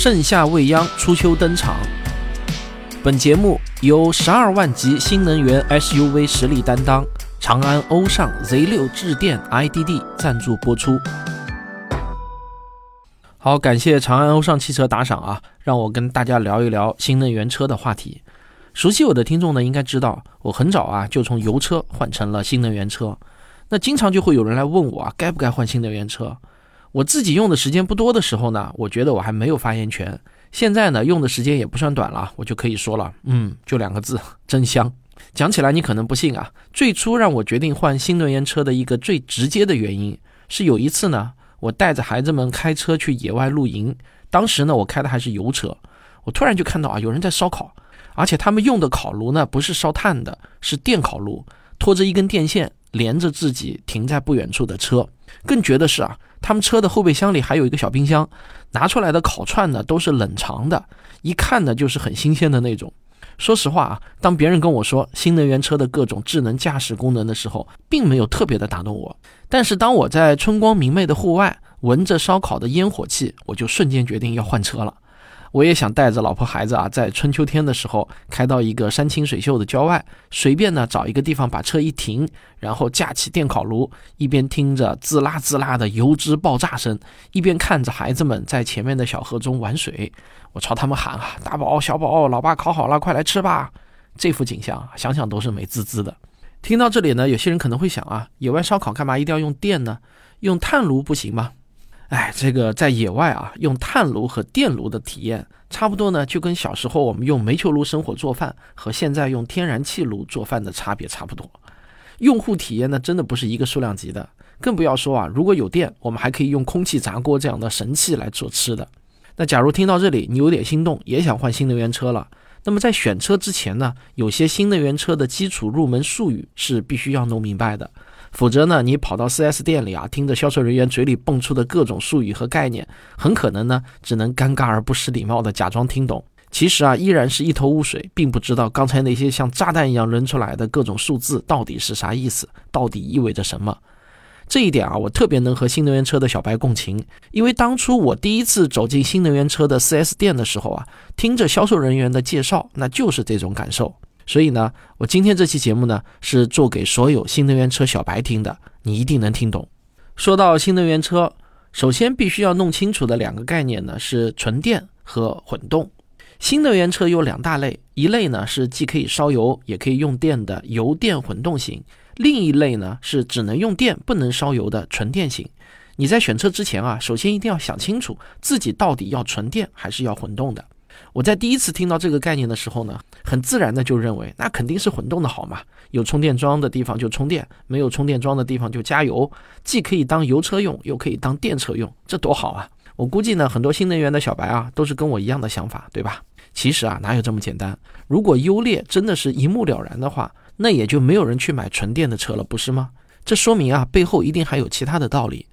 盛夏未央，初秋登场。本节目由十二万级新能源 SUV 实力担当长安欧尚 Z6 智电 IDD 赞助播出。好，感谢长安欧尚汽车打赏啊，让我跟大家聊一聊新能源车的话题。熟悉我的听众呢，应该知道我很早啊就从油车换成了新能源车。那经常就会有人来问我啊，该不该换新能源车？我自己用的时间不多的时候呢，我觉得我还没有发言权。现在呢，用的时间也不算短了，我就可以说了，嗯，就两个字，真香。讲起来你可能不信啊，最初让我决定换新能源车的一个最直接的原因，是有一次呢，我带着孩子们开车去野外露营，当时呢，我开的还是油车，我突然就看到啊，有人在烧烤，而且他们用的烤炉呢，不是烧炭的，是电烤炉，拖着一根电线连着自己停在不远处的车。更绝的是啊。他们车的后备箱里还有一个小冰箱，拿出来的烤串呢都是冷藏的，一看呢就是很新鲜的那种。说实话啊，当别人跟我说新能源车的各种智能驾驶功能的时候，并没有特别的打动我。但是当我在春光明媚的户外闻着烧烤的烟火气，我就瞬间决定要换车了。我也想带着老婆孩子啊，在春秋天的时候开到一个山清水秀的郊外，随便呢找一个地方把车一停，然后架起电烤炉，一边听着滋啦滋啦的油脂爆炸声，一边看着孩子们在前面的小河中玩水。我朝他们喊啊：“大宝、小宝，老爸烤好了，快来吃吧！”这幅景象想想都是美滋滋的。听到这里呢，有些人可能会想啊，野外烧烤干嘛一定要用电呢？用炭炉不行吗？哎，这个在野外啊，用炭炉和电炉的体验差不多呢，就跟小时候我们用煤球炉生火做饭和现在用天然气炉做饭的差别差不多。用户体验呢，真的不是一个数量级的，更不要说啊，如果有电，我们还可以用空气炸锅这样的神器来做吃的。那假如听到这里你有点心动，也想换新能源车了，那么在选车之前呢，有些新能源车的基础入门术语是必须要弄明白的。否则呢，你跑到 4S 店里啊，听着销售人员嘴里蹦出的各种术语和概念，很可能呢，只能尴尬而不失礼貌的假装听懂，其实啊，依然是一头雾水，并不知道刚才那些像炸弹一样扔出来的各种数字到底是啥意思，到底意味着什么。这一点啊，我特别能和新能源车的小白共情，因为当初我第一次走进新能源车的 4S 店的时候啊，听着销售人员的介绍，那就是这种感受。所以呢，我今天这期节目呢是做给所有新能源车小白听的，你一定能听懂。说到新能源车，首先必须要弄清楚的两个概念呢是纯电和混动。新能源车有两大类，一类呢是既可以烧油也可以用电的油电混动型，另一类呢是只能用电不能烧油的纯电型。你在选车之前啊，首先一定要想清楚自己到底要纯电还是要混动的。我在第一次听到这个概念的时候呢，很自然的就认为那肯定是混动的好嘛，有充电桩的地方就充电，没有充电桩的地方就加油，既可以当油车用，又可以当电车用，这多好啊！我估计呢，很多新能源的小白啊，都是跟我一样的想法，对吧？其实啊，哪有这么简单？如果优劣真的是一目了然的话，那也就没有人去买纯电的车了，不是吗？这说明啊，背后一定还有其他的道理。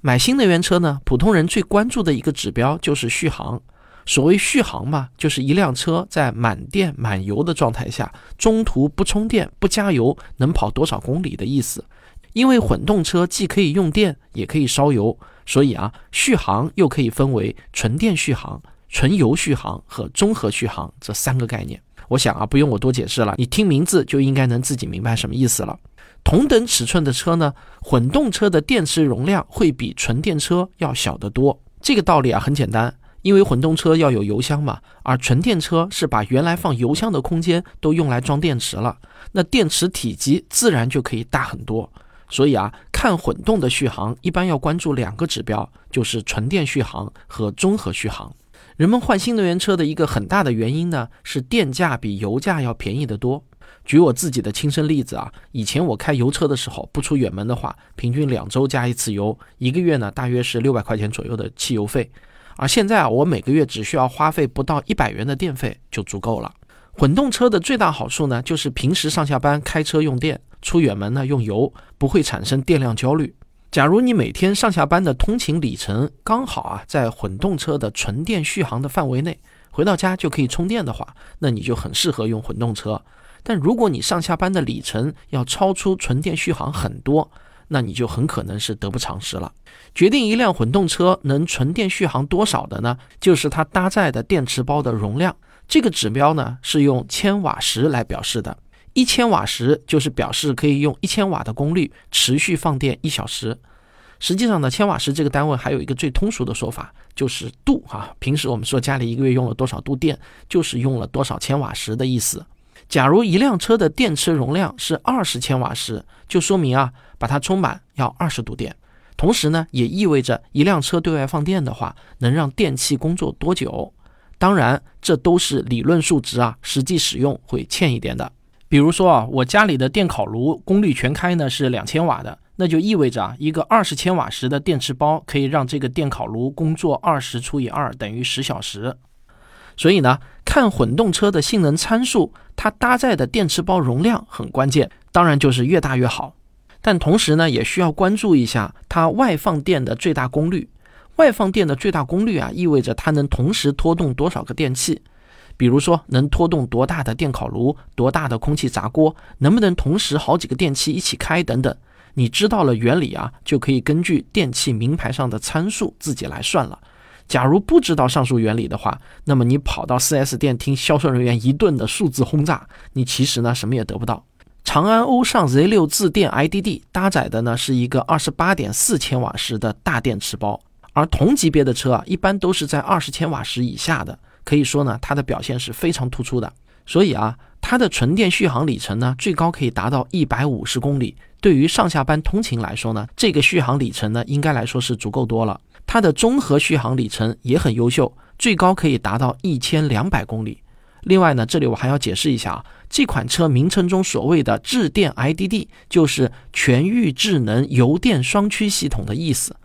买新能源车呢，普通人最关注的一个指标就是续航。所谓续航嘛，就是一辆车在满电满油的状态下，中途不充电不加油能跑多少公里的意思。因为混动车既可以用电也可以烧油，所以啊，续航又可以分为纯电续航、纯油续航和综合续航这三个概念。我想啊，不用我多解释了，你听名字就应该能自己明白什么意思了。同等尺寸的车呢，混动车的电池容量会比纯电车要小得多。这个道理啊，很简单。因为混动车要有油箱嘛，而纯电车是把原来放油箱的空间都用来装电池了，那电池体积自然就可以大很多。所以啊，看混动的续航一般要关注两个指标，就是纯电续航和综合续航。人们换新能源车的一个很大的原因呢，是电价比油价要便宜得多。举我自己的亲身例子啊，以前我开油车的时候，不出远门的话，平均两周加一次油，一个月呢大约是六百块钱左右的汽油费。而现在啊，我每个月只需要花费不到一百元的电费就足够了。混动车的最大好处呢，就是平时上下班开车用电，出远门呢用油，不会产生电量焦虑。假如你每天上下班的通勤里程刚好啊在混动车的纯电续航的范围内，回到家就可以充电的话，那你就很适合用混动车。但如果你上下班的里程要超出纯电续航很多，那你就很可能是得不偿失了。决定一辆混动车能纯电续航多少的呢？就是它搭载的电池包的容量。这个指标呢是用千瓦时来表示的。一千瓦时就是表示可以用一千瓦的功率持续放电一小时。实际上呢，千瓦时这个单位还有一个最通俗的说法，就是度哈。平时我们说家里一个月用了多少度电，就是用了多少千瓦时的意思。假如一辆车的电池容量是二十千瓦时，就说明啊，把它充满要二十度电。同时呢，也意味着一辆车对外放电的话，能让电器工作多久？当然，这都是理论数值啊，实际使用会欠一点的。比如说啊，我家里的电烤炉功率全开呢是两千瓦的，那就意味着啊，一个二十千瓦时的电池包可以让这个电烤炉工作二十除以二等于十小时。所以呢，看混动车的性能参数，它搭载的电池包容量很关键，当然就是越大越好。但同时呢，也需要关注一下它外放电的最大功率。外放电的最大功率啊，意味着它能同时拖动多少个电器。比如说，能拖动多大的电烤炉、多大的空气炸锅，能不能同时好几个电器一起开等等。你知道了原理啊，就可以根据电器名牌上的参数自己来算了。假如不知道上述原理的话，那么你跑到 4S 店听销售人员一顿的数字轰炸，你其实呢什么也得不到。长安欧尚 Z6 自电 IDD 搭载的呢是一个28.4千瓦时的大电池包，而同级别的车啊一般都是在20千瓦时以下的，可以说呢它的表现是非常突出的。所以啊，它的纯电续航里程呢最高可以达到150公里，对于上下班通勤来说呢，这个续航里程呢应该来说是足够多了。它的综合续航里程也很优秀，最高可以达到一千两百公里。另外呢，这里我还要解释一下啊，这款车名称中所谓的智电 IDD 就是全域智能油电双驱系统的意思。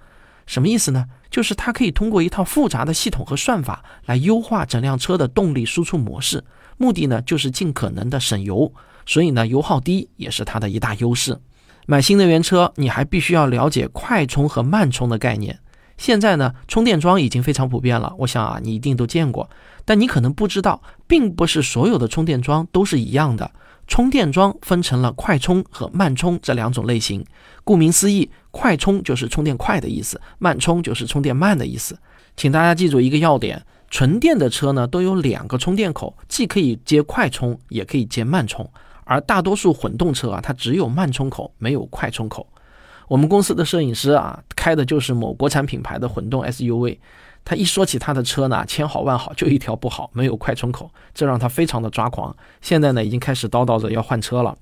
什么意思呢？就是它可以通过一套复杂的系统和算法来优化整辆车的动力输出模式，目的呢就是尽可能的省油。所以呢，油耗低也是它的一大优势。买新能源车，你还必须要了解快充和慢充的概念。现在呢，充电桩已经非常普遍了。我想啊，你一定都见过，但你可能不知道，并不是所有的充电桩都是一样的。充电桩分成了快充和慢充这两种类型。顾名思义，快充就是充电快的意思，慢充就是充电慢的意思。请大家记住一个要点：纯电的车呢，都有两个充电口，既可以接快充，也可以接慢充。而大多数混动车啊，它只有慢充口，没有快充口。我们公司的摄影师啊，开的就是某国产品牌的混动 SUV。他一说起他的车呢，千好万好，就一条不好，没有快充口，这让他非常的抓狂。现在呢，已经开始叨叨着要换车了。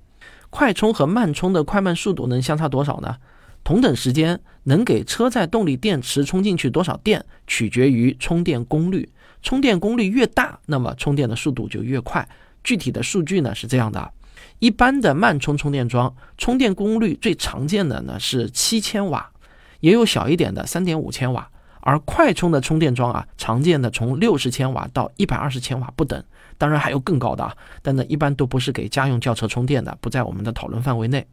快充和慢充的快慢速度能相差多少呢？同等时间能给车载动力电池充进去多少电，取决于充电功率。充电功率越大，那么充电的速度就越快。具体的数据呢是这样的。一般的慢充充电桩充电功率最常见的呢是七千瓦，也有小一点的三点五千瓦。而快充的充电桩啊，常见的从六十千瓦到一百二十千瓦不等，当然还有更高的啊，但呢一般都不是给家用轿车充电的，不在我们的讨论范围内。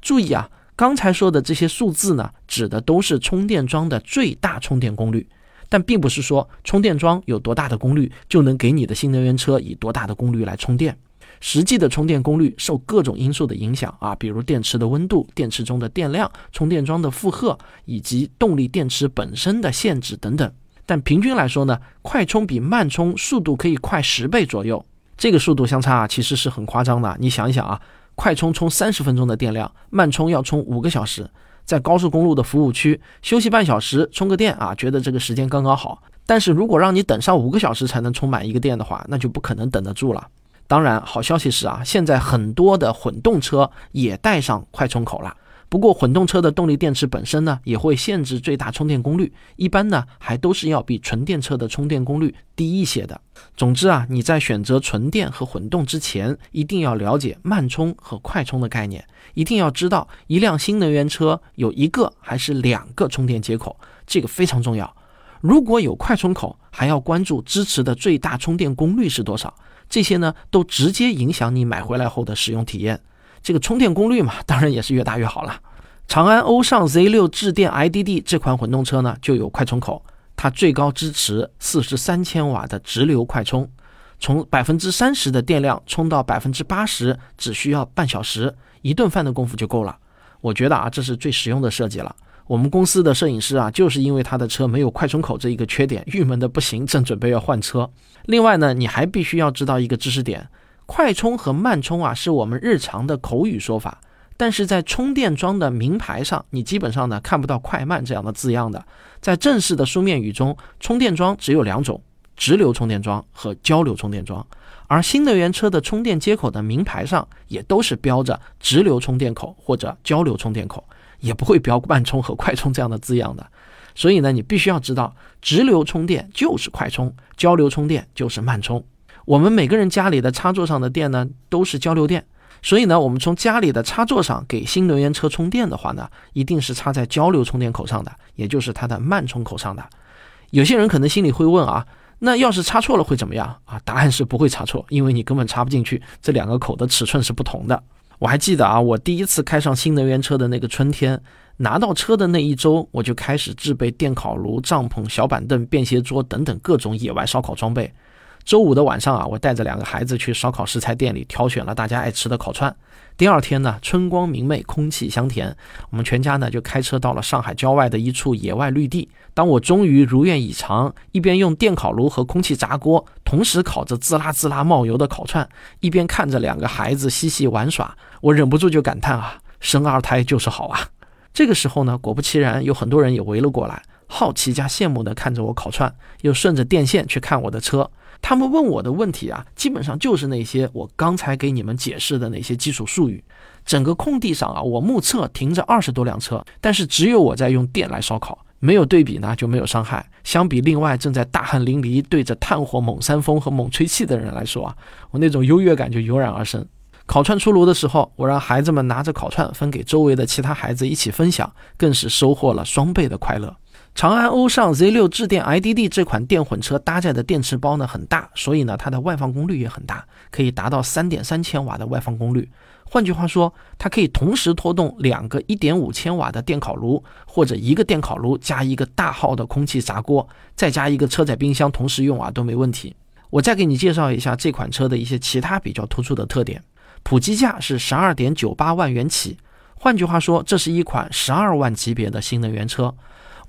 注意啊，刚才说的这些数字呢，指的都是充电桩的最大充电功率，但并不是说充电桩有多大的功率就能给你的新能源车以多大的功率来充电。实际的充电功率受各种因素的影响啊，比如电池的温度、电池中的电量、充电桩的负荷以及动力电池本身的限制等等。但平均来说呢，快充比慢充速度可以快十倍左右。这个速度相差啊，其实是很夸张的。你想一想啊，快充充三十分钟的电量，慢充要充五个小时，在高速公路的服务区休息半小时充个电啊，觉得这个时间刚刚好。但是如果让你等上五个小时才能充满一个电的话，那就不可能等得住了。当然，好消息是啊，现在很多的混动车也带上快充口了。不过，混动车的动力电池本身呢，也会限制最大充电功率，一般呢还都是要比纯电车的充电功率低一些的。总之啊，你在选择纯电和混动之前，一定要了解慢充和快充的概念，一定要知道一辆新能源车有一个还是两个充电接口，这个非常重要。如果有快充口，还要关注支持的最大充电功率是多少。这些呢，都直接影响你买回来后的使用体验。这个充电功率嘛，当然也是越大越好了。长安欧尚 Z6 智电 IDD 这款混动车呢，就有快充口，它最高支持四十三千瓦的直流快充，从百分之三十的电量充到百分之八十，只需要半小时，一顿饭的功夫就够了。我觉得啊，这是最实用的设计了。我们公司的摄影师啊，就是因为他的车没有快充口这一个缺点，郁闷的不行，正准备要换车。另外呢，你还必须要知道一个知识点：快充和慢充啊，是我们日常的口语说法，但是在充电桩的名牌上，你基本上呢看不到快慢这样的字样的。在正式的书面语中，充电桩只有两种：直流充电桩和交流充电桩。而新能源车的充电接口的名牌上也都是标着直流充电口或者交流充电口。也不会标慢充和快充这样的字样的，所以呢，你必须要知道，直流充电就是快充，交流充电就是慢充。我们每个人家里的插座上的电呢，都是交流电，所以呢，我们从家里的插座上给新能源车充电的话呢，一定是插在交流充电口上的，也就是它的慢充口上的。有些人可能心里会问啊，那要是插错了会怎么样啊？答案是不会插错，因为你根本插不进去，这两个口的尺寸是不同的。我还记得啊，我第一次开上新能源车的那个春天，拿到车的那一周，我就开始制备电烤炉、帐篷、小板凳、便携桌等等各种野外烧烤装备。周五的晚上啊，我带着两个孩子去烧烤食材店里挑选了大家爱吃的烤串。第二天呢，春光明媚，空气香甜，我们全家呢就开车到了上海郊外的一处野外绿地。当我终于如愿以偿，一边用电烤炉和空气炸锅同时烤着滋啦滋啦冒油的烤串，一边看着两个孩子嬉戏玩耍，我忍不住就感叹啊，生二胎就是好啊！这个时候呢，果不其然，有很多人也围了过来，好奇加羡慕地看着我烤串，又顺着电线去看我的车。他们问我的问题啊，基本上就是那些我刚才给你们解释的那些基础术语。整个空地上啊，我目测停着二十多辆车，但是只有我在用电来烧烤，没有对比呢就没有伤害。相比另外正在大汗淋漓对着炭火猛扇风和猛吹气的人来说啊，我那种优越感就油然而生。烤串出炉的时候，我让孩子们拿着烤串分给周围的其他孩子一起分享，更是收获了双倍的快乐。长安欧尚 Z6 智电 IDD 这款电混车搭载的电池包呢很大，所以呢它的外放功率也很大，可以达到三点三千瓦的外放功率。换句话说，它可以同时拖动两个一点五千瓦的电烤炉，或者一个电烤炉加一个大号的空气炸锅，再加一个车载冰箱同时用啊都没问题。我再给你介绍一下这款车的一些其他比较突出的特点：普及价是十二点九八万元起，换句话说，这是一款十二万级别的新能源车。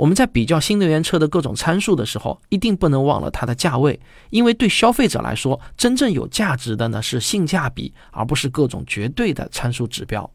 我们在比较新能源车的各种参数的时候，一定不能忘了它的价位，因为对消费者来说，真正有价值的呢是性价比，而不是各种绝对的参数指标。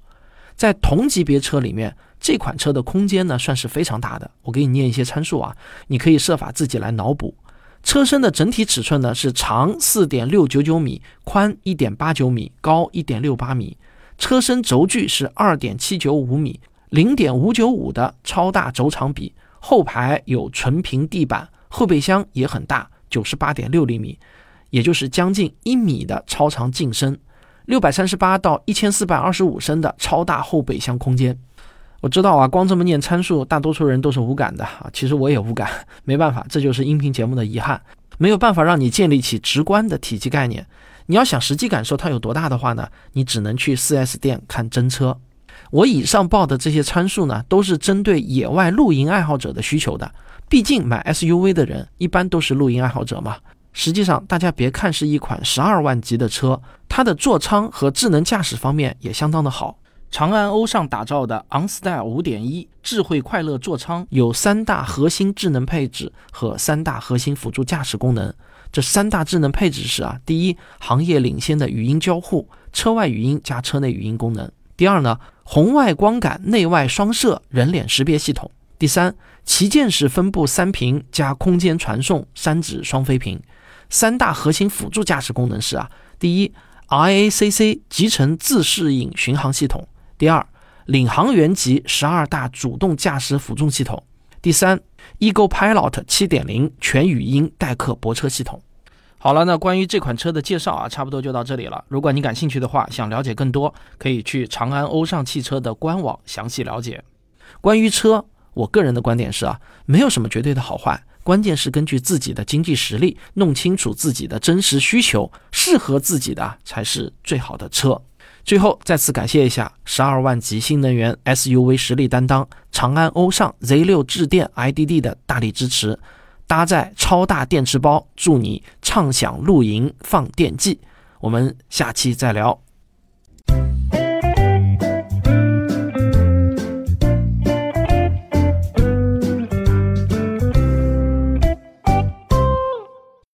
在同级别车里面，这款车的空间呢算是非常大的。我给你念一些参数啊，你可以设法自己来脑补。车身的整体尺寸呢是长四点六九九米，宽一点八九米，高一点六八米。车身轴距是二点七九五米，零点五九五的超大轴长比。后排有纯平地板，后备箱也很大，九十八点六厘米，也就是将近一米的超长进深，六百三十八到一千四百二十五升的超大后备箱空间。我知道啊，光这么念参数，大多数人都是无感的啊。其实我也无感，没办法，这就是音频节目的遗憾，没有办法让你建立起直观的体积概念。你要想实际感受它有多大的话呢，你只能去 4S 店看真车。我以上报的这些参数呢，都是针对野外露营爱好者的需求的。毕竟买 SUV 的人一般都是露营爱好者嘛。实际上，大家别看是一款十二万级的车，它的座舱和智能驾驶方面也相当的好。长安欧尚打造的 OnStyle 5.1智慧快乐座舱有三大核心智能配置和三大核心辅助驾驶功能。这三大智能配置是啊，第一，行业领先的语音交互，车外语音加车内语音功能。第二呢，红外光感内外双摄人脸识别系统。第三，旗舰式分布三屏加空间传送三指双飞屏。三大核心辅助驾驶功能是啊，第一，iacc 集成自适应巡航系统；第二，领航员级十二大主动驾驶辅助系统；第三，Ego Pilot 七点零全语音代客泊车系统。好了，那关于这款车的介绍啊，差不多就到这里了。如果你感兴趣的话，想了解更多，可以去长安欧尚汽车的官网详细了解。关于车，我个人的观点是啊，没有什么绝对的好坏，关键是根据自己的经济实力，弄清楚自己的真实需求，适合自己的才是最好的车。最后再次感谢一下十二万级新能源 SUV 实力担当长安欧尚 Z6 智电 IDD 的大力支持。搭载超大电池包，助你畅享露营放电季。我们下期再聊。